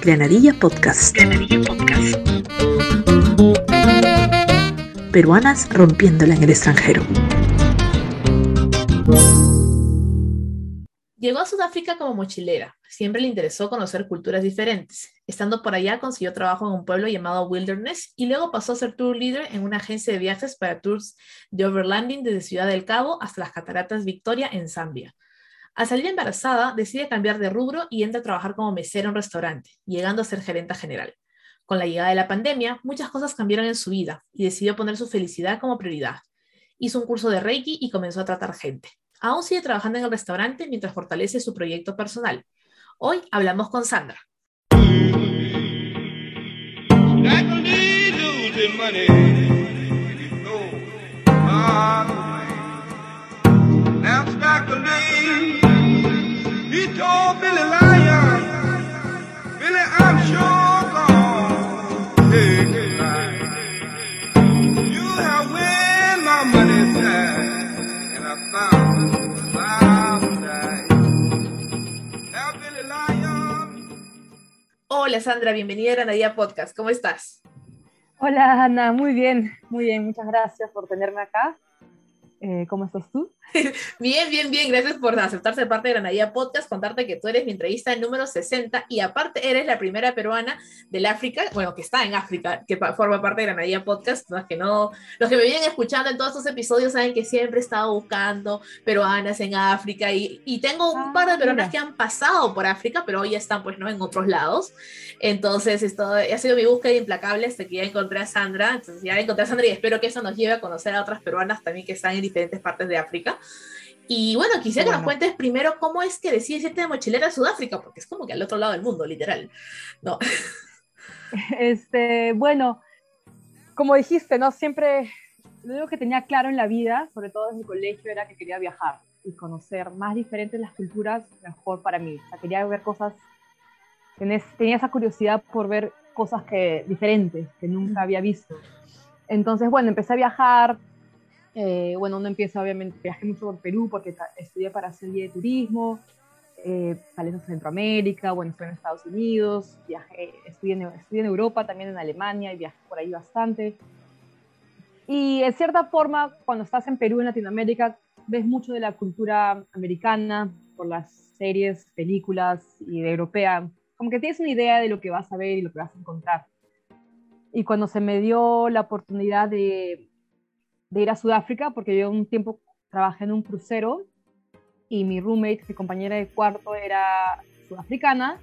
Granadilla Podcast. Granadilla Podcast. Peruanas rompiéndola en el extranjero. Llegó a Sudáfrica como mochilera. Siempre le interesó conocer culturas diferentes. Estando por allá consiguió trabajo en un pueblo llamado Wilderness y luego pasó a ser tour leader en una agencia de viajes para tours de overlanding desde Ciudad del Cabo hasta las Cataratas Victoria en Zambia. Al salir embarazada, decide cambiar de rubro y entra a trabajar como mesera en un restaurante, llegando a ser gerenta general. Con la llegada de la pandemia, muchas cosas cambiaron en su vida y decidió poner su felicidad como prioridad. Hizo un curso de Reiki y comenzó a tratar gente. Aún sigue trabajando en el restaurante mientras fortalece su proyecto personal. Hoy hablamos con Sandra. Hola Sandra, bienvenida a Granadilla Podcast. ¿Cómo estás? Hola Ana, muy bien, muy bien. Muchas gracias por tenerme acá. Eh, ¿Cómo estás tú? bien, bien, bien. Gracias por aceptar ser parte de Granadilla Podcast, contarte que tú eres mi entrevista número 60 y aparte eres la primera peruana del África, bueno, que está en África, que forma parte de Granadilla Podcast. Los que, no, los que me vienen escuchando en todos estos episodios saben que siempre he estado buscando peruanas en África y, y tengo un par de ah, peruanas que han pasado por África, pero hoy están pues no en otros lados. Entonces, esto ha sido mi búsqueda implacable hasta que ya encontré a Sandra. Entonces, ya encontré a Sandra y espero que eso nos lleve a conocer a otras peruanas también que están en diferentes partes de África. Y bueno, quisiera que nos cuentes primero cómo es que decides irte de mochilera a Sudáfrica, porque es como que al otro lado del mundo, literal. No. Este, bueno, como dijiste, ¿no? Siempre lo único que tenía claro en la vida, sobre todo en mi colegio, era que quería viajar y conocer más diferentes las culturas, mejor para mí. O sea, quería ver cosas, tenía esa curiosidad por ver cosas que, diferentes que nunca había visto. Entonces, bueno, empecé a viajar, eh, bueno, uno empieza, obviamente, viajé mucho por Perú porque estudié para hacer guía de turismo, eh, a Centroamérica, bueno, estuve en Estados Unidos, viajé, estudié en, estudié en Europa, también en Alemania y viajé por ahí bastante. Y en cierta forma, cuando estás en Perú, en Latinoamérica, ves mucho de la cultura americana por las series, películas y de europea. Como que tienes una idea de lo que vas a ver y lo que vas a encontrar. Y cuando se me dio la oportunidad de de ir a Sudáfrica porque yo un tiempo trabajé en un crucero y mi roommate, mi compañera de cuarto era sudafricana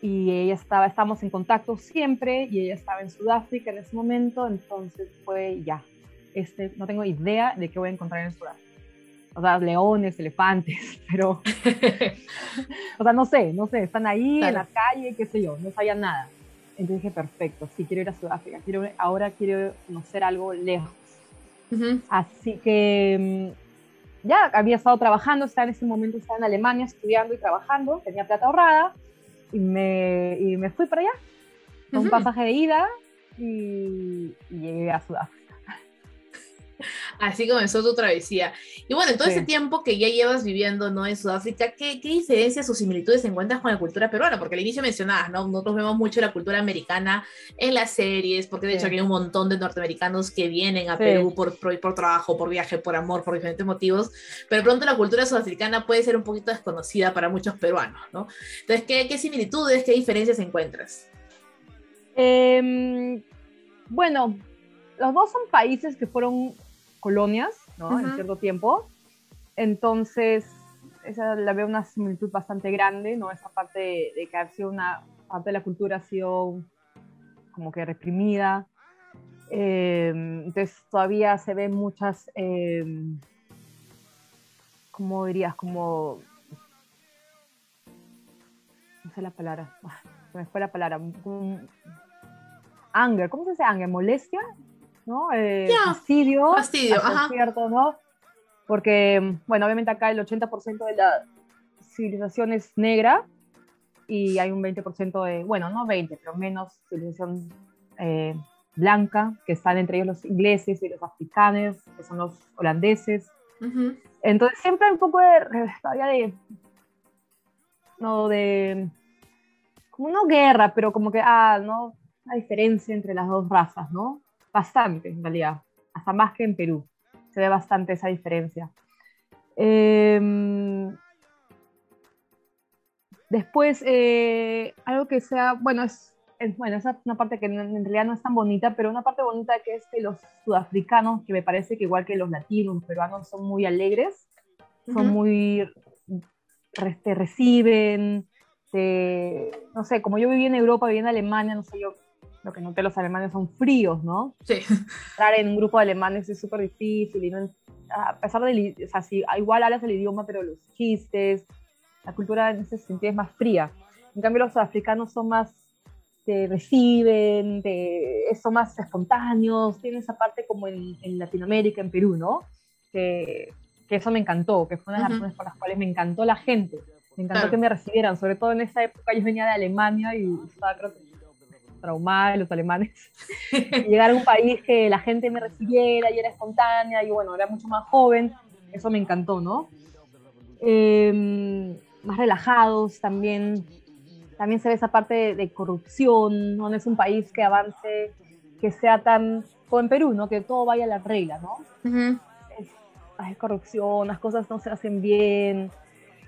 y ella estaba, estábamos en contacto siempre y ella estaba en Sudáfrica en ese momento, entonces fue ya, este, no tengo idea de qué voy a encontrar en Sudáfrica. O sea, leones, elefantes, pero, o sea, no sé, no sé, están ahí en la calle, qué sé yo, no sabía nada. Entonces dije, perfecto, sí quiero ir a Sudáfrica, quiero, ahora quiero conocer algo lejos. Así que mm, ya había estado trabajando, estaba en ese momento estaba en Alemania estudiando y trabajando, tenía plata ahorrada y me, y me fui para allá, con un pasaje de ida y, y llegué a Sudáfrica. Así comenzó tu travesía. Y bueno, en todo ese tiempo que ya llevas viviendo ¿no? en Sudáfrica, ¿qué, ¿qué, diferencias o similitudes encuentras con la cultura peruana? Porque al inicio mencionabas, ¿no? Nosotros vemos mucho la cultura americana en las series, porque de hecho aquí hay un montón de norteamericanos que vienen a Perú por, por, trabajo, por viaje, por amor, por diferentes motivos, pero pronto la cultura sudafricana puede ser un poquito desconocida para muchos peruanos, ¿no? Entonces, ¿qué, qué similitudes, qué diferencias encuentras? Em, bueno, los dos son países que fueron colonias, ¿no? En cierto tiempo. Entonces, esa la veo una similitud bastante grande, ¿no? Esa parte de, que ha sido una parte de la cultura ha sido como que reprimida. Eh, entonces, todavía se ven muchas, eh, ¿cómo dirías? Como, no sé la palabra, se me fue la palabra, anger, ¿cómo se dice anger? ¿Molestia? ¿No? Eh, fastidio, fastidio cierto, ¿no? Porque, bueno, obviamente acá el 80% de la civilización es negra y hay un 20% de, bueno, no 20, pero menos civilización eh, blanca, que están entre ellos los ingleses y los africanos, que son los holandeses. Entonces siempre hay un poco de, todavía de no, de, como no guerra, pero como que, ah, ¿no? Una diferencia entre las dos razas, ¿no? Bastante, en realidad, hasta más que en Perú, se ve bastante esa diferencia. Em, después, eh, algo que sea, bueno, es, bueno, esa es una parte que en, realidad no es tan bonita, pero una parte bonita que es que los sudafricanos, que me parece que igual que los latinos, los peruanos, son muy alegres, son muy, te reciben, no sé, como yo viví en Europa, viví en Alemania, no sé, yo lo que noté los alemanes son fríos, ¿no? Sí. Entrar en un grupo de alemanes es súper difícil y no, a pesar de, o sea, si, igual hablas el idioma, pero los chistes, la cultura en ese sentido es más fría. En cambio, los africanos son más, te reciben, son más espontáneos, tienen esa parte como en, en Latinoamérica, en Perú, ¿no? Que, que, eso me encantó, que fue una de las razones por las cuales me encantó la gente. Me encantó que me recibieran, sobre todo en esa época yo venía de Alemania y estaba creo que traumada de los alemanes. llegar a un país que la gente me recibiera y era espontánea y bueno, era mucho más joven, eso me encantó, ¿no? Em, más relajados también. También se ve esa parte de, corrupción, ¿no? es un país que avance, que sea tan, como en Perú, ¿no? Que todo vaya a la regla, ¿no? hay corrupción, las cosas no se hacen bien.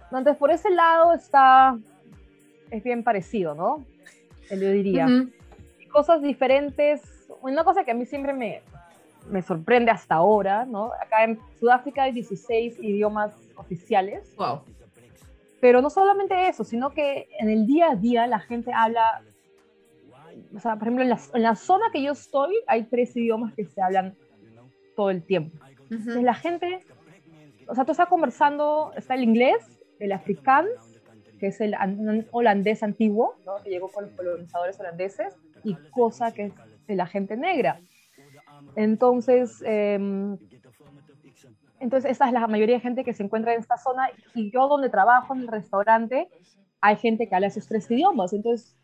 Entonces, por ese lado está, es bien parecido, ¿no? Yo diría cosas diferentes. Una cosa que a mí siempre me, me sorprende hasta ahora, ¿no? Acá en Sudáfrica hay 16 idiomas oficiales. Wow. Pero no solamente eso, sino que en el día a día la gente habla, o sea, por ejemplo, en la, en la zona que yo estoy hay tres idiomas que se hablan todo el tiempo. Entonces la gente, o sea, tú estás conversando, está el inglés, el afrikaans, que es el holandés antiguo, ¿no? que llegó con los colonizadores holandeses, y cosa que es de la gente negra. Entonces, em, entonces esa es la mayoría de gente que se encuentra en esta zona y yo donde trabajo en el restaurante hay gente que habla esos tres idiomas. Entonces,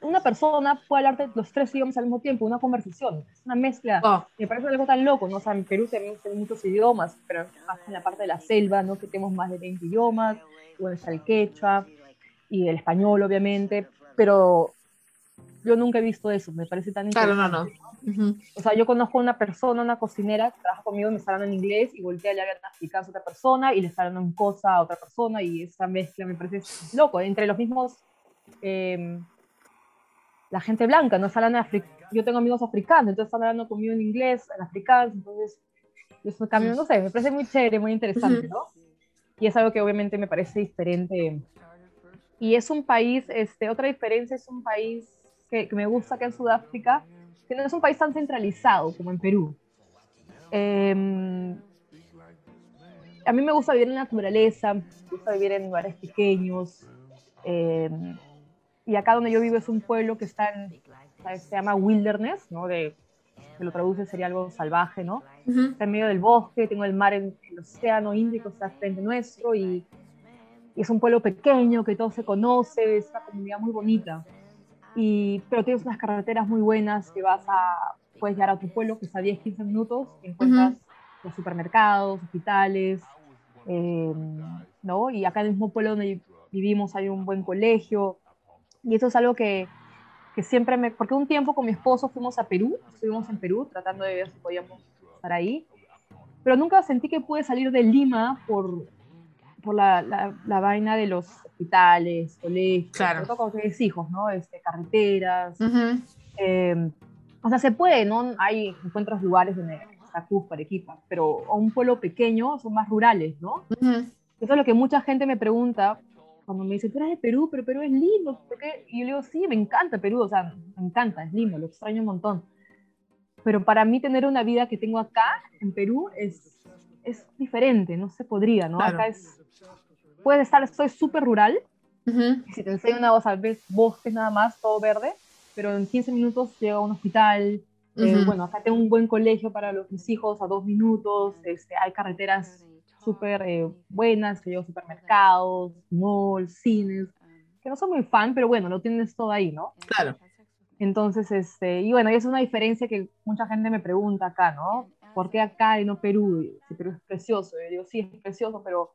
una persona puede hablar de los tres idiomas al mismo tiempo, una conversación, es una mezcla. Oh. Me parece algo tan loco, ¿no? O sea, en Perú tenemos muchos idiomas, pero más en la parte de la selva, ¿no? Que tenemos más de 20 idiomas, bueno, está el quechua y el español, obviamente, pero yo nunca he visto eso, me parece tan interesante. Claro, no, no. O sea, yo conozco una persona, una cocinera que trabaja conmigo y me está hablando en inglés y voltea y le hablan a otra persona y le está hablando en cosa a otra persona y esa mezcla me parece loco, entre los mismos, em, la gente blanca, no hablan yo tengo amigos africanos, entonces están hablando conmigo en inglés, en africano, entonces eso cambio, no sé, me parece muy chévere, muy interesante, ¿no? Y es algo que obviamente me parece diferente. Y es un país, este, otra diferencia es un país que, me gusta que en Sudáfrica, que no es un país tan centralizado como en Perú. Em, a mí me gusta vivir en la naturaleza, me gusta vivir en lugares pequeños. Em, y acá donde yo vivo es un pueblo que está en, se llama wilderness, ¿no? De, que lo traduce sería algo salvaje, ¿no? Está en medio del bosque, tengo el mar, en, el océano Índico está frente nuestro y, y, es un pueblo pequeño que todo se conoce, es una comunidad muy bonita y, pero tienes unas carreteras muy buenas que vas a, puedes llegar a tu pueblo que está a 10, 15 minutos, encuentras los supermercados, hospitales, eh, ¿no? Y acá en el mismo pueblo donde vivimos hay un buen colegio, y eso es algo que, que siempre me, porque un tiempo con mi esposo fuimos a Perú, estuvimos en Perú tratando de ver si podíamos estar ahí, pero nunca sentí que pude salir de Lima por, por la, la, vaina de los hospitales, colegios, claro. todo con tienes hijos, ¿no? Este, carreteras. Em, o sea, se puede, ¿no? Hay encuentros lugares está Cusco, Arequipa, pero a un pueblo pequeño son más rurales, ¿no? Eso es lo que mucha gente me pregunta cuando me dice, tú eres de Perú, pero Perú es lindo, ¿por qué? Y yo le digo, sí, me encanta Perú, o sea, me encanta, es lindo, lo extraño un montón. Pero para mí tener una vida que tengo acá, en Perú, es, es diferente, no se podría, ¿no? Acá es puedes estar, estoy súper rural, si te enseño una cosa, ves bosques nada más, todo verde, pero en 15 minutos llego a un hospital, eh, bueno, acá tengo un buen colegio para los, mis hijos a dos minutos, este, hay carreteras súper eh, buenas, que llevo supermercados, malls, cines, que no soy muy fan, pero bueno, lo tienes todo ahí, ¿no? Claro. Entonces, este, y bueno, y es una diferencia que mucha gente me pregunta acá, ¿no? ¿Por qué acá y no Perú? Si Perú es precioso. Yo digo, sí, es precioso, pero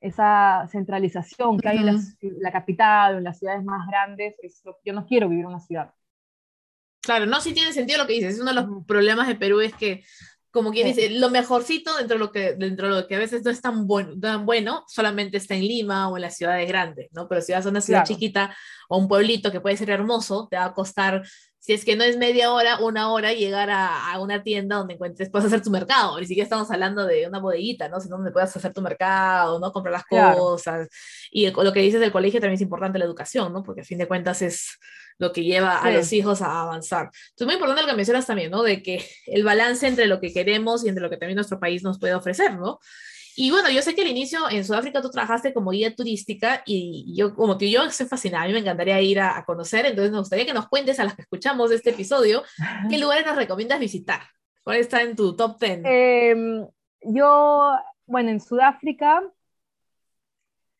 esa centralización que hay en la, capital o en las ciudades más grandes, es yo no quiero vivir en una ciudad. Claro, no, sí tiene sentido lo que dices. Uno de los problemas de Perú es que, como quien dice, lo mejorcito dentro de lo que, dentro de lo que a veces no es tan bueno, tan bueno, solamente está en Lima o en las ciudades grandes, ¿no? Pero si vas a una ciudad chiquita o un pueblito que puede ser hermoso, te va a costar si es que no es media hora, una hora, llegar a, a, una tienda donde encuentres, puedes hacer tu mercado. Ni siquiera estamos hablando de una bodeguita, ¿no? Sino donde puedas hacer tu mercado, ¿no? Comprar las cosas. Y lo que dices del colegio también es importante la educación, ¿no? Porque a fin de cuentas es lo que lleva a los hijos a avanzar. Entonces, muy importante lo que mencionas también, ¿no? De que el balance entre lo que queremos y entre lo que también nuestro país nos puede ofrecer, ¿no? Y bueno, yo sé que al inicio en Sudáfrica tú trabajaste como guía turística y yo como que yo estoy fascinada, a mí me encantaría ir a, conocer, entonces me gustaría que nos cuentes a las que escuchamos este episodio, ¿qué lugares nos recomiendas visitar? ¿Cuál está en tu top 10? Em, yo, bueno, en Sudáfrica,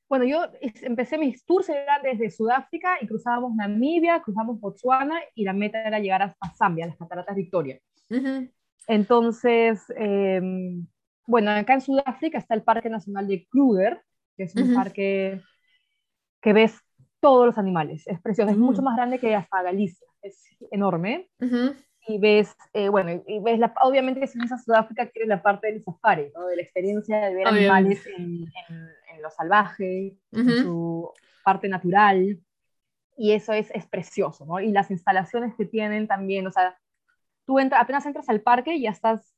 bueno, yo empecé mis tours eran desde Sudáfrica y cruzábamos Namibia, cruzamos Botswana y la meta era llegar hasta Zambia, las cataratas Victoria. Entonces, eh, bueno, acá en Sudáfrica está el Parque Nacional de Kruger, que es un parque que ves todos los animales. Es precioso, es mucho más grande que hasta Galicia, es enorme. Y ves, eh, bueno, y ves la, obviamente si vienes a Sudáfrica quieres la parte del safari, ¿no? de la experiencia de ver animales en, en, lo salvaje, en su parte natural. Y eso es, es precioso, ¿no? Y las instalaciones que tienen también, o sea, tú entra, apenas entras al parque y ya estás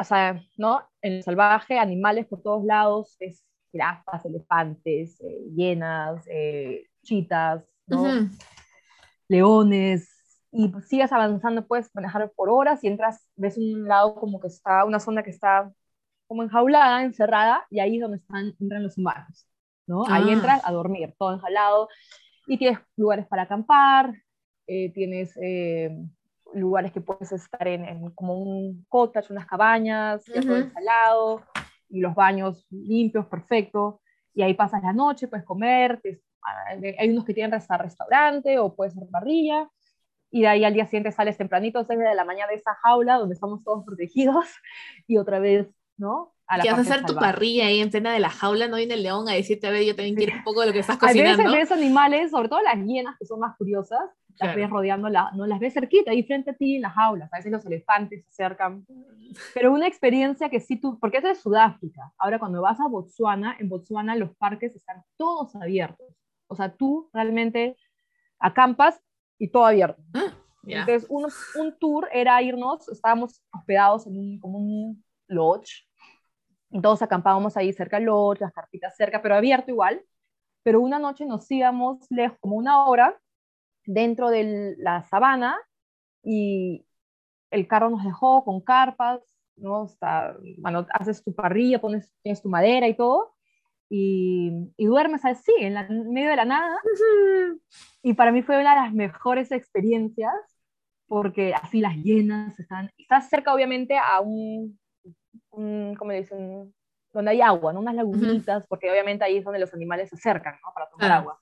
o sea, ¿no? En el salvaje, animales por todos lados, es jirafas, elefantes, eh, hienas, eh, chitas, ¿no? Leones, y pues sigues avanzando, puedes manejar por horas y entras, ves un lado como que está, una zona que está como enjaulada, encerrada, y ahí es donde están, entran los humanos, ¿no? Ahí ah. entras a dormir, todo enjalado, y tienes lugares para acampar, eh, tienes lugares que puedes estar en, como un cottage, unas cabañas, todo instalado, y los baños limpios, perfecto, y ahí pasas la noche, puedes comer, ah, hay unos que tienen hasta restaurante o puedes hacer parrilla, y de ahí al día siguiente sales tempranito, 6 de la mañana de esa jaula donde estamos todos protegidos, y otra vez, ¿no? A vas a hacer tu parrilla ahí en plena de la jaula, no viene el león a decirte, a ver, yo también quiero un poco de lo que estás cocinando. A veces ves animales, sobre todo las hienas, que son más curiosas, las ves rodeando, la, no las ves cerquita, ahí frente a ti en las jaulas, a veces los elefantes se acercan, pero una experiencia que sí tú, porque es de Sudáfrica, ahora cuando vas a Botswana, en Botswana los parques están todos abiertos, o sea, tú realmente acampas y todo abierto. Ah, Entonces, un, un, tour era irnos, estábamos hospedados en un, como un lodge, todos acampábamos ahí cerca del lodge, las carpitas cerca, pero abierto igual, pero una noche nos íbamos lejos, como una hora, dentro de la sabana y el carro nos dejó con carpas, ¿no? Está, bueno, haces tu parrilla, pones, tienes tu madera y todo, y, y duermes así, en, la, medio de la nada. Y para mí fue una de las mejores experiencias, porque así las llenas están, estás cerca obviamente a un, un ¿cómo le dicen? Donde hay agua, ¿no? Unas lagunitas, porque obviamente ahí es donde los animales se acercan, ¿no? Para tomar agua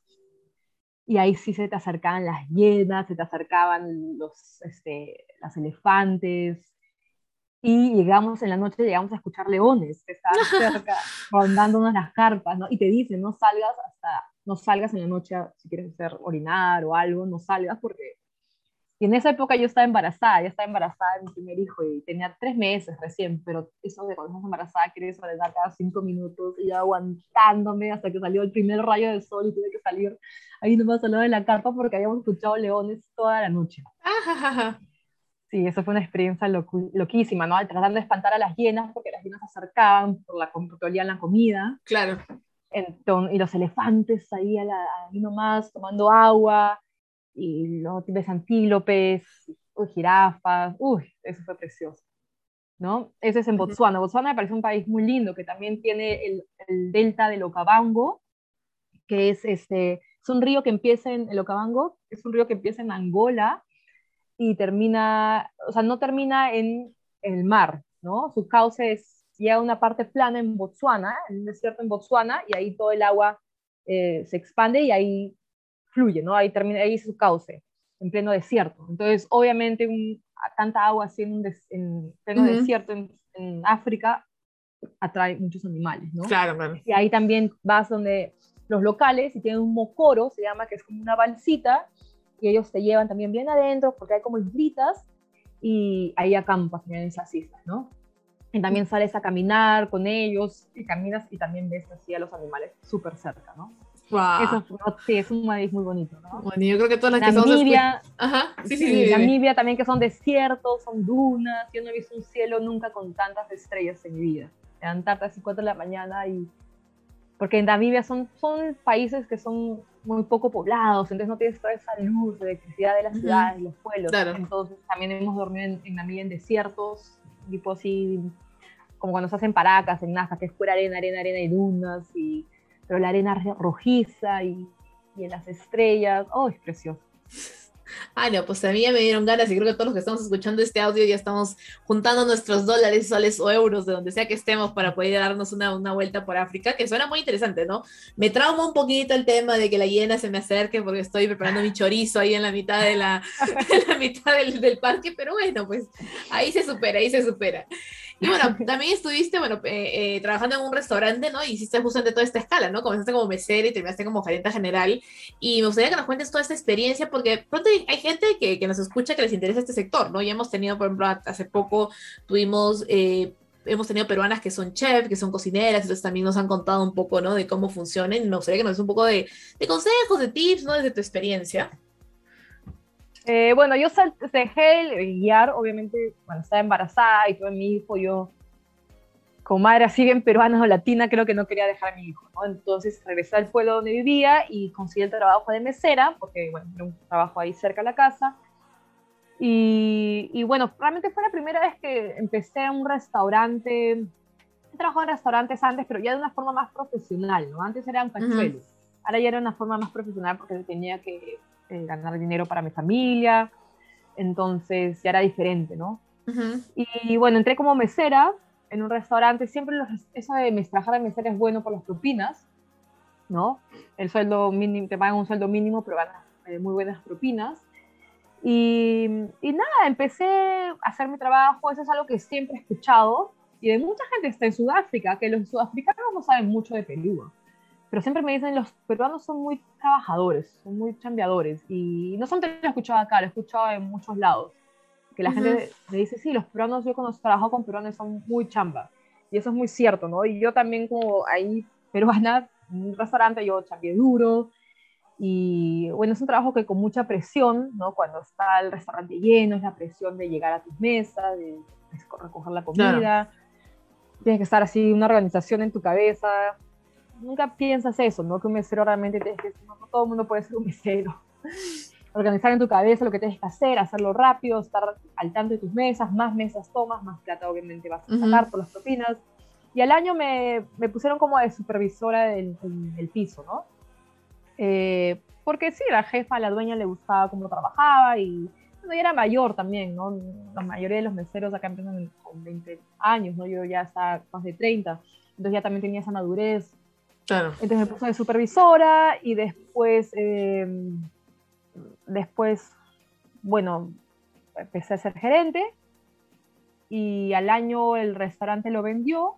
y ahí sí se te acercaban las hienas, se te acercaban los, este, las elefantes, y llegamos en la noche, llegamos a escuchar leones que estaban cerca, rondándonos las carpas, ¿no? Y te dicen, no salgas hasta, no salgas en la noche si quieres hacer orinar o algo, no salgas porque y en esa época yo estaba embarazada, ya estaba embarazada de mi primer hijo y tenía tres meses recién, pero eso de cuando estás embarazada quieres orinar cada cinco minutos y yo aguantándome hasta que salió el primer rayo de sol y tuve que salir ahí nomás al lado de la carpa porque habíamos escuchado leones toda la noche. Sí, eso fue una experiencia loquísima, ¿no? Tratando de espantar a las hienas porque las hienas se acercaban por la, porque olían la comida. Claro. Entonces, y los elefantes ahí, a la, ahí nomás tomando agua y luego ves antílopes, uy, jirafas, uy, eso fue precioso. ¿no? Ese es en Botswana. Botswana me parece un país muy lindo, que también tiene el, el delta del Okavango, que es, este, es un río que empieza en el Okavango, es un río que empieza en Angola y termina, o sea, no termina en el mar, ¿no? Su cauce es, llega a una parte plana en Botswana, en un desierto en Botswana, y ahí todo el agua eh, se expande y ahí fluye, ¿no? Ahí termina, ahí su cauce, en pleno desierto. Entonces, obviamente, tanta agua así en, un en pleno desierto en, África atrae muchos animales, ¿no? Claro, claro. Y ahí también vas donde los locales y tienen un mocoro, se llama, que es como una balsita, y ellos te llevan también bien adentro porque hay como islitas y ahí acampas en esas islas, ¿no? Y también sales a caminar con ellos y caminas y también ves así a los animales súper cerca, ¿no? Wow. Eso sí, es un país muy bonito, ¿no? Bueno, yo creo que todas las que Namibia, escuch- Ajá, sí, sí, sí, sí. Namibia también que son desiertos, son dunas. Yo no he visto un cielo nunca con tantas estrellas en mi vida. Levantarte a las 4 de la mañana y... Porque en Namibia son, son países que son muy poco poblados, entonces no tienes toda esa luz, de electricidad de las Ujú. ciudades, los pueblos. Claro. Entonces también hemos dormido en, en Namibia en desiertos, tipo así, como cuando se hacen paracas en Nazca, que es pura arena, arena, arena y dunas, y, pero la arena ro- rojiza y, y en las estrellas. Oh, es precioso. Ay, no, pues a mí ya me dieron ganas y creo que todos los que estamos escuchando este audio ya estamos juntando nuestros dólares, soles o euros de donde sea que estemos para poder darnos una, una vuelta por África, que suena muy interesante, ¿no? Me trauma un poquito el tema de que la hiena se me acerque porque estoy preparando mi chorizo ahí en la mitad de la, en la mitad del, del parque, pero bueno, pues ahí se supera, ahí se supera. Y bueno, también estuviste, bueno, eh, eh, trabajando en un restaurante, ¿no? Y hiciste justamente toda esta escala, ¿no? Comenzaste como mesera y terminaste como gerente general. Y me gustaría que nos cuentes toda esta experiencia, porque pronto hay, gente que, que nos escucha que les interesa este sector, ¿no? Ya hemos tenido, por ejemplo, hace poco tuvimos... Eh, hemos tenido peruanas que son chef, que son cocineras, entonces también nos han contado un poco, ¿no? De cómo funcionan. Y me gustaría que nos des un poco de, de consejos, de tips, ¿no? Desde tu experiencia. Eh, bueno, yo sal- dejé el guiar, obviamente, cuando estaba embarazada y tuve mi hijo, yo, como madre así bien peruana o latina, creo que no quería dejar a mi hijo, ¿no? Entonces regresé al pueblo donde vivía y conseguí el trabajo de mesera, porque, bueno, era un trabajo ahí cerca de la casa. Y, y bueno, realmente fue la primera vez que empecé en un restaurante. He trabajado en restaurantes antes, pero ya de una forma más profesional, ¿no? Antes eran cachuelos. Ahora ya era una forma más profesional porque tenía que eh, ganar dinero para mi familia. Entonces ya era diferente, ¿no? Y bueno, entré como mesera en un restaurante. Siempre los, eso de mes- trabajar de mesera es bueno por las propinas, ¿no? El sueldo mínimo, te pagan un sueldo mínimo, pero ganas eh, muy buenas propinas. Y, y nada, empecé a hacer mi trabajo. Eso es algo que siempre he escuchado. Y de mucha gente está en Sudáfrica, que los sudafricanos no saben mucho de Perú. Pero siempre me dicen, los peruanos son muy trabajadores, son muy chambeadores. Y no solamente lo he escuchado acá, lo he escuchado en muchos lados que la Ujú. gente me dice, sí, los peruanos, yo cuando trabajo con peruanos son muy chamba. Y eso es muy cierto, ¿no? Y yo también como ahí peruana, en un restaurante, yo chambeé duro. Y bueno, es un trabajo que con mucha presión, ¿no? Cuando está el restaurante lleno, es la presión de llegar a tus mesas, de recoger la comida. Tienes que estar así, una organización en tu cabeza. Nunca piensas eso, ¿no? Que un mesero realmente tienes que... No, no todo el mundo puede ser un mesero organizar en tu cabeza lo que tienes que hacer, hacerlo rápido, estar al tanto de tus mesas, más mesas tomas, más plata obviamente vas a sacar por las propinas. Y al año me, me pusieron como de supervisora del, del- del piso, ¿no? Eh, porque sí, la jefa, la dueña le gustaba cómo trabajaba y bueno, ella era mayor también, ¿no? La mayoría de los meseros acá empiezan con 20 años, ¿no? Yo ya estaba más de 30, entonces ya también tenía esa madurez Claro. entonces me puse de supervisora y después, eh, después, bueno, empecé a ser gerente y al año el restaurante lo vendió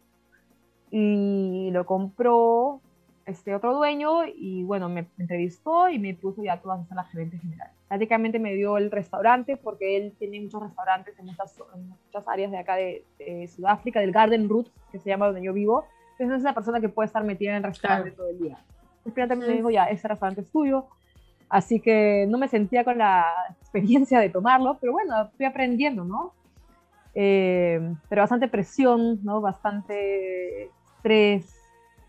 y lo compró este otro dueño y bueno, me entrevistó y me puso ya todas a la gerente general. Prácticamente me dio el restaurante porque él tiene muchos restaurantes en muchas, en muchas áreas de acá de, de Sudáfrica, del Garden Route, que se llama donde yo vivo. Entonces es la persona que puede estar metida en el restaurante Claro. todo el día. El cliente me dijo, ya, ese restaurante es tuyo. Así que no me sentía con la experiencia de tomarlo, pero bueno, fui aprendiendo, ¿no? Eh, pero bastante presión, ¿no? Bastante estrés.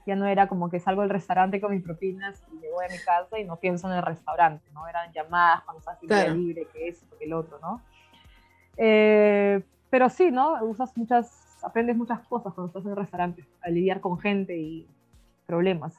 Ya no era como que salgo del restaurante con mis propinas y me voy a mi casa y no pienso en el restaurante, ¿no? Eran llamadas cuando estás Claro. libre, que esto, que el otro, ¿no? Eh, pero sí, ¿no? Usas muchas, aprendes muchas cosas cuando estás en el restaurante, a lidiar con gente y problemas.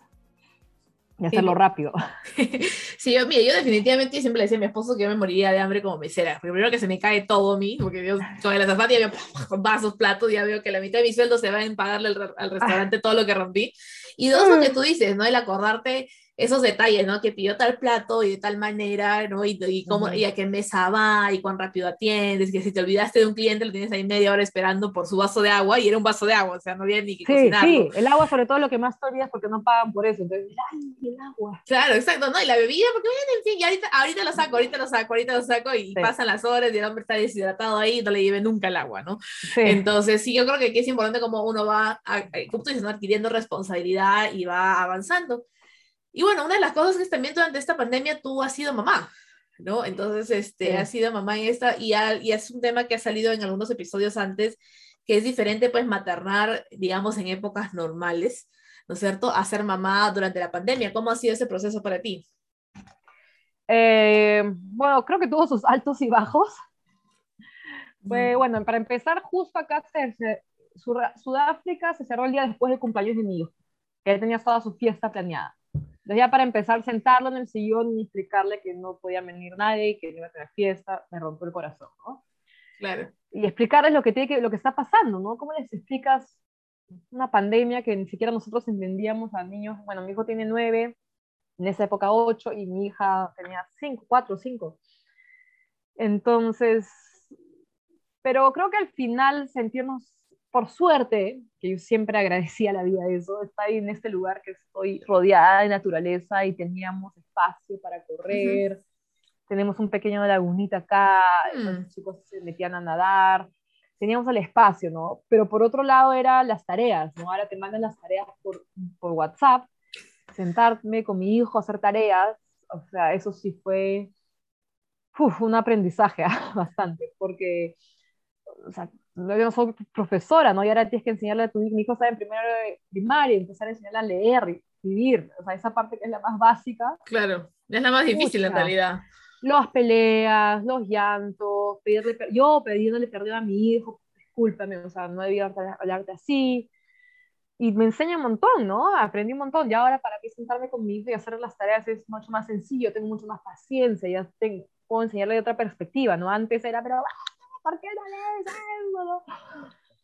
Y hacerlo Sí. rápido. Sí, yo, mira, yo definitivamente siempre le decía a mi esposo que yo me moriría de hambre como mesera. Porque primero que se me cae todo a mí, porque yo con el azafate ya veo vasos, platos, ya veo que la mitad de mi sueldo se va en pagarle al, al restaurante todo lo que rompí. Y dos, lo que tú dices, ¿no? El acordarte esos detalles, ¿no? Que pidió tal plato y de tal manera, ¿no? Y, y, cómo, y a qué mesa va y cuán rápido atiendes, que si te olvidaste de un cliente lo tienes ahí media hora esperando por su vaso de agua y era un vaso de agua, o sea, no había ni que Sí, cocinarlo. sí, el agua sobre todo lo que más te olvidas porque no pagan por eso. Entonces, ay, el agua. Claro, exacto, ¿no? Y la bebida, porque bueno, en fin, y ahorita, ahorita lo saco, ahorita lo saco, ahorita lo saco y Sí. pasan las horas y el hombre está deshidratado ahí y no le lleve nunca el agua, ¿no? Sí. Entonces, sí, yo creo que aquí es importante como uno va, a- a- como tú dices, ¿no? adquiriendo responsabilidad y va avanzando. Y bueno, una de las cosas que también durante esta pandemia tú has sido mamá, ¿no? Entonces, este, Sí. has sido mamá en esta y, ha- y es un tema que ha salido en algunos episodios antes, que es diferente, pues, maternar, digamos, en épocas normales, ¿no es cierto? A ser mamá durante la pandemia. ¿Cómo ha sido ese proceso para ti? Eh, bueno, creo que tuvo sus altos y bajos. Fue, Mm. bueno, para empezar, justo acá, se, Sudáfrica se cerró el día después del cumpleaños de mi hijo, que ya tenía toda su fiesta planeada. Entonces ya para empezar, sentarlo en el sillón y explicarle que no podía venir nadie, que no iba a tener fiesta, me rompió el corazón, ¿no? Claro. Y explicarles lo que, tiene que, lo que está pasando, ¿no? ¿Cómo les explicas una pandemia que ni siquiera nosotros entendíamos a niños? Bueno, mi hijo tiene nueve, en esa época ocho, y mi hija tenía cinco, cuatro, cinco. Entonces, pero creo que al final sentirnos, por suerte, que yo siempre agradecía la vida de eso, estar en este lugar que estoy rodeada de naturaleza y teníamos espacio para correr, tenemos un pequeño lagunita acá, Mm. los chicos se metían a nadar, teníamos el espacio, ¿no? Pero por otro lado eran las tareas, ¿no? Ahora te mandan las tareas por, por WhatsApp, sentarme con mi hijo a hacer tareas, o sea, eso sí fue uf, un aprendizaje bastante, porque, o sea, yo no soy profesora, ¿no? Y ahora tienes que enseñarle a tu hijo, está en primero de primaria, empezar a enseñarle a leer, y escribir, o sea, esa parte que es la más básica, Claro. Es la más difícil en realidad. las peleas, los llantos, pedirle, yo pidiéndole perdón a mi hijo, discúlpame, o sea, no debía hablar- hablarte así. Y me enseña un montón, ¿no? Aprendí un montón. Y ahora para mí sentarme con mi hijo y hacer las tareas es mucho más sencillo, tengo mucho más paciencia, ya tengo, puedo enseñarle de otra perspectiva, ¿no? Antes era, pero, "Ah, ¿por qué no lees no?".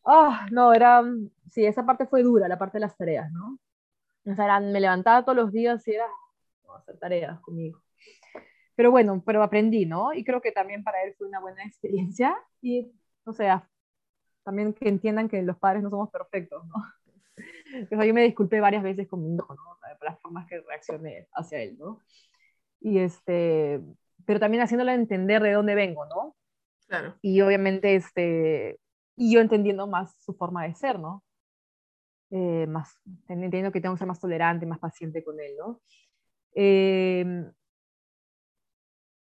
Ah, no, era, sí, esa parte fue dura, la parte de las tareas, ¿no? O sea, era- me levantaba todos los días y era, "No, hacer tareas conmigo. Pero bueno, pero aprendí, ¿no? Y creo que también para él fue una buena experiencia. Y, o sea, también que entiendan que los padres no somos perfectos, ¿no? O yo me disculpé varias veces con mi hijo, ¿no? O sea, por las formas que reaccioné hacia él, ¿no? Y este, pero también haciéndole entender de dónde vengo, ¿no? Claro. Y obviamente, este, y yo entendiendo más su forma de ser, ¿no? Eh, más, entendiendo que tengo que ser más tolerante, más paciente con él, ¿no? Eh,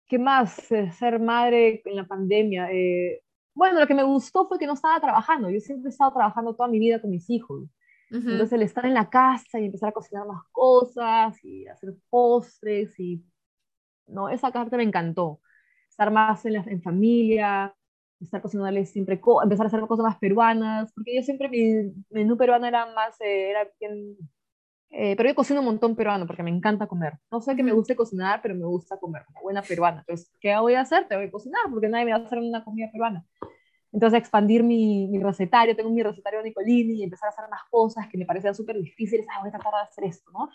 ¿Qué más? Eh, Ser madre en la pandemia. eh, bueno, lo que me gustó fue que no estaba trabajando. Yo siempre he estado trabajando toda mi vida con mis hijos. Ujú. Entonces, el estar en la casa y empezar a cocinar más cosas y hacer postres y... No, esa parte me encantó. Estar más en, la, en familia, estar cocinándoles siempre, co- empezar a hacer cosas más peruanas, porque yo siempre mi menú peruano era más, eh, era bien... eh, pero yo cocino un montón peruano porque me encanta comer. No sé que me guste cocinar, pero me gusta comer, como buena peruana. Entonces, ¿qué voy a hacer? Te voy a cocinar porque nadie me va a hacer una comida peruana. Entonces, expandir mi, mi recetario, tengo mi recetario Nicolini y empezar a hacer más cosas que me parecían súper difíciles. Ah, voy a tratar de hacer esto, ¿no?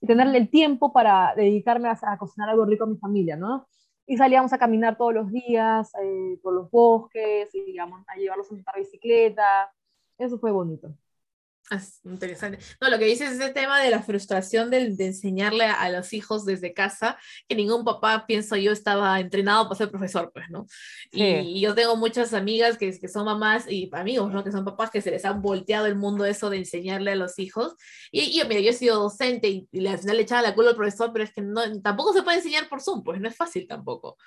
Y tenerle el tiempo para dedicarme a, a cocinar algo rico a mi familia, ¿no? Y salíamos a caminar todos los días eh, por los bosques, y digamos, a llevarlos a montar bicicleta. Eso fue bonito. Es interesante. No, lo que dices es ese tema de la frustración del- de, enseñarle a, los hijos desde casa, que ningún papá, pienso yo, estaba entrenado para ser profesor, pues, ¿no? Y, Sí. y yo tengo muchas amigas que, que son mamás y amigos, ¿no? Que son papás que se les han volteado el mundo eso de enseñarle a los hijos. Y, y yo, mira, yo he sido docente y, y al final le echaba la culpa al profesor, pero es que no, tampoco se puede enseñar por Zoom, pues no es fácil tampoco.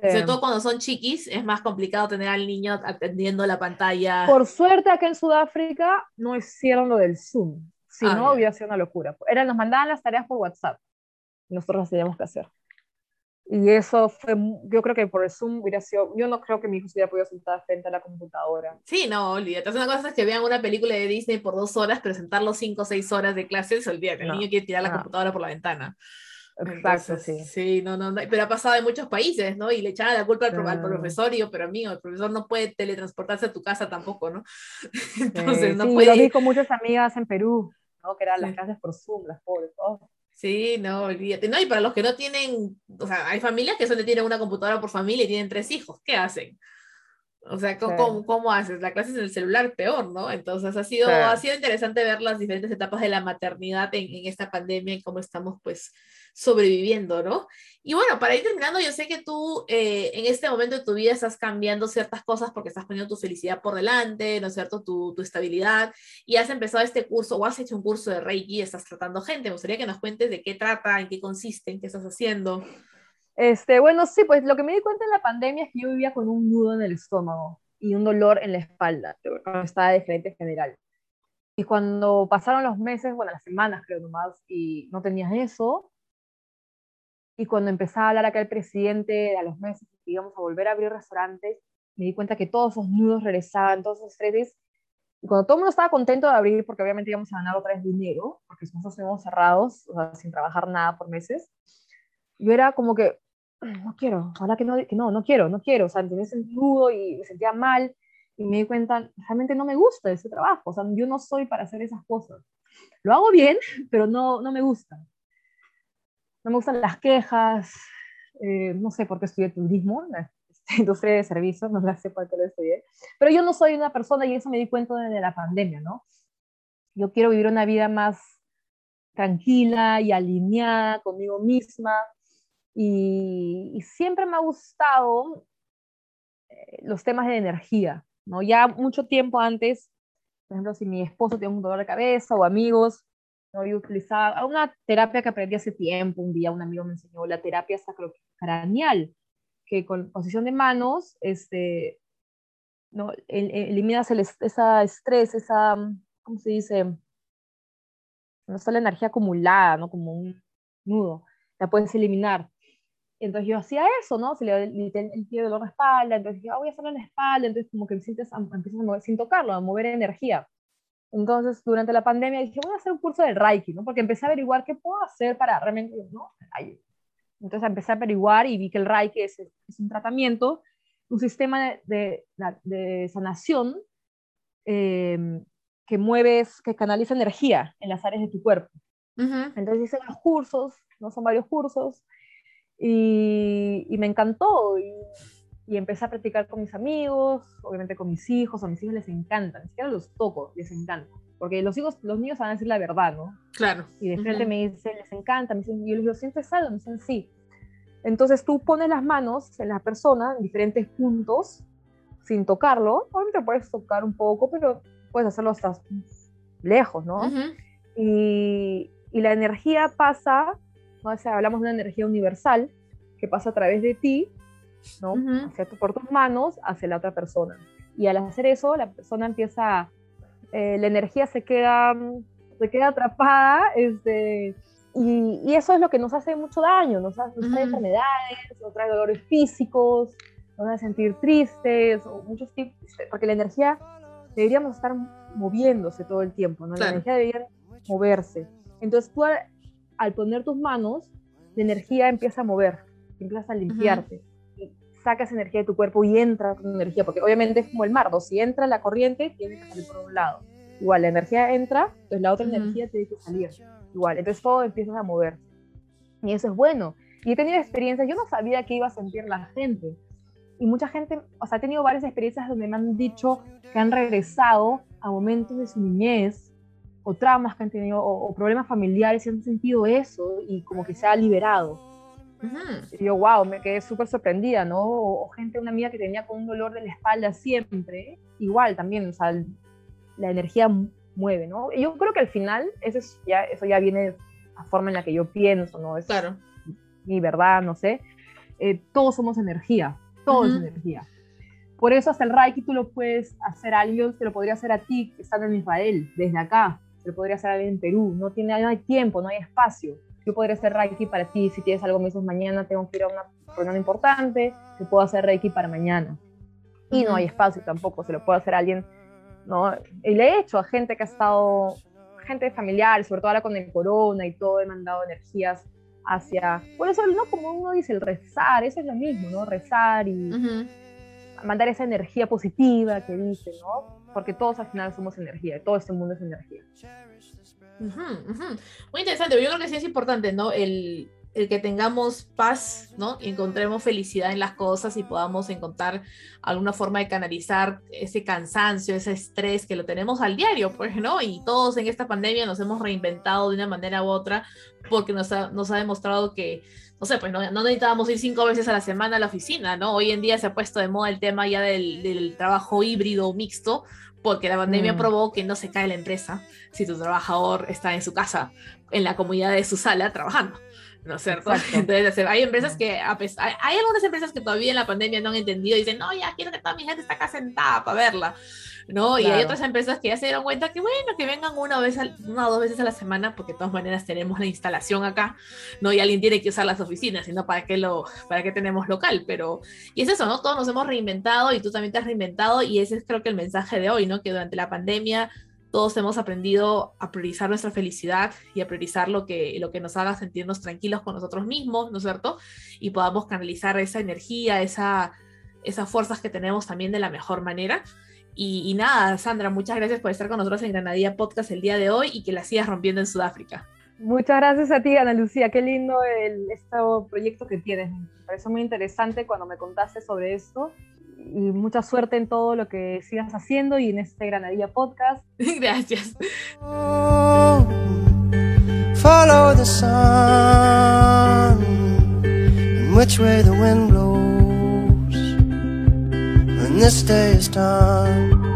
Sobre Eh, todo cuando son chiquis, es más complicado tener al niño atendiendo la pantalla. Por suerte, acá en Sudáfrica no hicieron lo del Zoom. Si Ah, no, hubiera sido una locura. Era, nos mandaban las tareas por WhatsApp. Nosotros las teníamos que hacer. Y eso fue, yo creo que por el Zoom hubiera sido, yo no creo que mi hijo se hubiera podido sentar frente a la computadora. Sí, no, olvídate. Una cosa es que vean una película de Disney por dos horas, pero cinco o seis horas de clases, olvídate. El No, niño quiere tirar la no. computadora por la ventana. Exacto, Entonces, sí. Sí, no, no, no, pero ha pasado en muchos países, ¿no? Y le echaban la culpa al, al Sí. profesor, y yo, pero amigo, el profesor no puede teletransportarse a tu casa tampoco, ¿no? Entonces, Eh, no sí, puede lo vi con muchas amigas en Perú, ¿no? que eran las Sí. clases por Zoom, las pobres. oh. Sí, no, olvídate. No, y para los que no tienen, o sea, hay familias que solo tienen una computadora por familia y tienen tres hijos, ¿qué hacen? O sea, ¿cómo, cómo, haces? La clase es en el celular, peor, ¿no? Entonces ha sido, ha sido interesante ver las diferentes etapas de la maternidad en, en, esta pandemia y cómo estamos pues sobreviviendo, ¿no? Y bueno, para ir terminando, yo sé que tú eh, en este momento de tu vida estás cambiando ciertas cosas porque estás poniendo tu felicidad por delante, ¿no es cierto? Tu, tu estabilidad y has empezado este curso o has hecho un curso de Reiki, estás tratando gente. Me gustaría que nos cuentes de qué trata, en qué consiste, en qué estás haciendo. Este, bueno, sí, pues lo que me di cuenta en la pandemia es que yo vivía con un nudo en el estómago y un dolor en la espalda, estaba de frente general. Y cuando pasaron los meses, bueno, las semanas creo nomás, y no tenías eso, y cuando empezaba a hablar acá el presidente a los meses que íbamos a volver a abrir restaurantes, me di cuenta que todos esos nudos regresaban, todos esos estreses, y cuando todo el mundo estaba contento de abrir, porque obviamente íbamos a ganar otra vez dinero, porque nosotros estuvimos cerrados, sin trabajar nada por meses, yo era como que, no quiero, ahora que no, que no, no quiero, no quiero, o sea, tenía ese nudo y me sentía mal y me di cuenta, realmente no me gusta ese trabajo, o sea, yo no soy para hacer esas cosas. Lo hago bien, pero no, no me gusta. No me gustan las quejas, eh, no sé por qué estudié turismo, la industria de servicios, no sé por qué lo estudié, pero yo no soy una persona y eso me di cuenta desde la pandemia, ¿no? Yo quiero vivir una vida más tranquila y alineada conmigo misma, y, siempre me ha gustado eh, los temas de energía, ¿no? Ya mucho tiempo antes, por ejemplo, si mi esposo tiene un dolor de cabeza o amigos, ¿no? yo utilizaba una terapia que aprendí hace tiempo, un día un amigo me enseñó la terapia sacrocraneal, que con posición de manos, este, ¿no? eliminas el, esa estrés, esa, ¿cómo se dice? No está la energía acumulada, ¿no? Como un nudo, la puedes eliminar. Entonces yo hacía eso, ¿no? Se le el, el pie dolor de espalda, entonces dije, ah, voy a hacerlo en la espalda, entonces como que sientes, empiezas a mover, sin tocarlo, a mover energía. Entonces, durante la pandemia dije, voy a hacer un curso de Reiki, ¿no? Porque empecé a averiguar qué puedo hacer para realmente, ¿no? Entonces empecé a averiguar y vi que el Reiki es, es un tratamiento, un sistema de, de, sanación eh, que mueves, que canaliza energía en las áreas de tu cuerpo. Entonces hice los cursos, no son varios cursos, y, me encantó. Y, empecé a practicar con mis amigos, obviamente con mis hijos, a mis hijos les encanta, ni siquiera los toco, les encanta. Porque los hijos, los niños van a decir la verdad, ¿no? Claro. Y de frente me dicen, les encanta, me dicen, y yo les digo, ¿sientes algo? Me dicen, sí. Entonces tú pones las manos en la persona en diferentes puntos, sin tocarlo. Obviamente puedes tocar un poco, pero puedes hacerlo hasta lejos, ¿no? y, y la energía pasa ¿no? hablamos de una energía universal que pasa a través de ti, ¿no? por tus manos, hacia la otra persona. Y al hacer eso, la persona empieza, eh, la energía se queda, se queda atrapada, este, y, eso es lo que nos hace mucho daño, nos, hace, trae enfermedades, nos trae dolores físicos, nos hace sentir tristes, o muchos tipos, porque la energía deberíamos estar moviéndose todo el tiempo, ¿no? La energía debería moverse. Entonces tú al poner tus manos, la energía empieza a mover, empieza a limpiarte. Y sacas energía de tu cuerpo y entra con energía, porque obviamente es como el mar, si entra la corriente, tiene que salir por un lado. Igual, la energía entra, entonces la otra energía tiene que salir. Igual, entonces todo empieza a mover. Y eso es bueno. Y he tenido experiencias, yo no sabía qué iba a sentir la gente. Y mucha gente, o sea, he tenido varias experiencias donde me han dicho que han regresado a momentos de su niñez o traumas que han tenido o, problemas familiares y han sentido eso y como que se ha liberado. Y yo, wow, me quedé súper sorprendida, ¿no? O, gente, una amiga que tenía con un dolor de la espalda siempre, igual también, o sea, la energía mueve, ¿no? Y yo creo que al final eso, ya, eso ya viene a forma en la que yo pienso, ¿no? Es claro. mi verdad, no sé. Eh, todos somos energía, todo es energía. Por eso hasta el Reiki tú lo puedes hacer a alguien, te lo podría hacer a ti, estando en Israel, desde acá se podría hacer alguien en Perú, no, tiene, no hay tiempo, no hay espacio. Yo podría hacer Reiki para ti, si tienes algo, me dices mañana tengo que ir a una reunión importante, te puedo hacer Reiki para mañana. Y no hay espacio tampoco, se lo puede hacer a alguien, ¿no? Y le he hecho a gente que ha estado, gente familiar, sobre todo ahora con el corona y todo, he mandado energías hacia, por eso, ¿no? Como uno dice, el rezar, eso es lo mismo, ¿no? Rezar y mandar esa energía positiva que dice, ¿no? Porque todos al final somos energía, todo este mundo es energía. Muy interesante, yo creo que sí es importante, ¿no? El, el que tengamos paz, ¿no? Y encontremos felicidad en las cosas y podamos encontrar alguna forma de canalizar ese cansancio, ese estrés que lo tenemos al diario, pues, ¿no? Y todos en esta pandemia nos hemos reinventado de una manera u otra porque nos ha, nos ha demostrado que, no sé, pues no, no, necesitábamos ir cinco veces a la semana a la oficina, ¿no? Hoy en día se ha puesto de moda el tema ya del, del trabajo híbrido mixto, porque la pandemia mm. probó que no se cae la empresa si tu trabajador está en su casa, en la comunidad de su sala, trabajando. ¿No es cierto? Entonces, hay empresas que, hay, algunas empresas que todavía en la pandemia no han entendido y dicen, no, ya quiero que toda mi gente esté acá sentada para verla, ¿no? Y hay otras empresas que ya se dieron cuenta que, bueno, que vengan una, vez una o dos veces a la semana, porque de todas maneras tenemos la instalación acá, ¿no? Y alguien tiene que usar las oficinas, sino para qué, lo, para qué tenemos local, pero, y es eso, ¿no? Todos nos hemos reinventado y tú también te has reinventado y ese es creo que el mensaje de hoy, ¿no? Que durante la pandemia todos hemos aprendido a priorizar nuestra felicidad y a priorizar lo que, lo que nos haga sentirnos tranquilos con nosotros mismos, ¿no es cierto? Y podamos canalizar esa energía, esa, esas fuerzas que tenemos también de la mejor manera. Y, nada, Sandra, muchas gracias por estar con nosotros en Granadilla Podcast el día de hoy y que la sigas rompiendo en Sudáfrica. Muchas gracias a ti, Ana Lucía. Qué lindo este proyecto que tienes. Me pareció muy interesante cuando me contaste sobre esto y mucha suerte en todo lo que sigas haciendo y en este Granadilla Podcast. Gracias. Follow the sun, which way the wind blows when this day is done.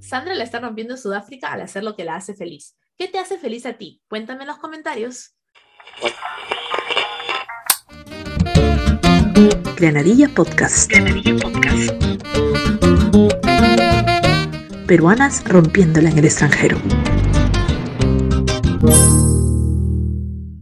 Sandra la está rompiendo en Sudáfrica al hacer lo que la hace feliz. ¿Qué te hace feliz a ti? Cuéntame en los comentarios. Granadilla Podcast. Granadilla Podcast. Peruanas rompiéndola en el extranjero.